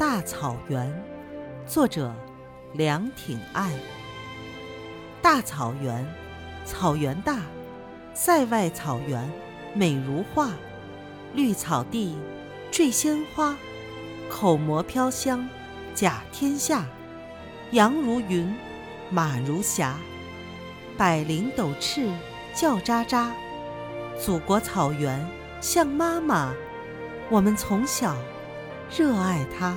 大草原，作者梁挺爱。大草原，草原大，塞外草原美如画，绿草地，缀鲜花，口蘑飘香，甲天下。羊如云，马如霞，百灵斗翅，叫喳喳。祖国草原像妈妈，我们从小热爱它。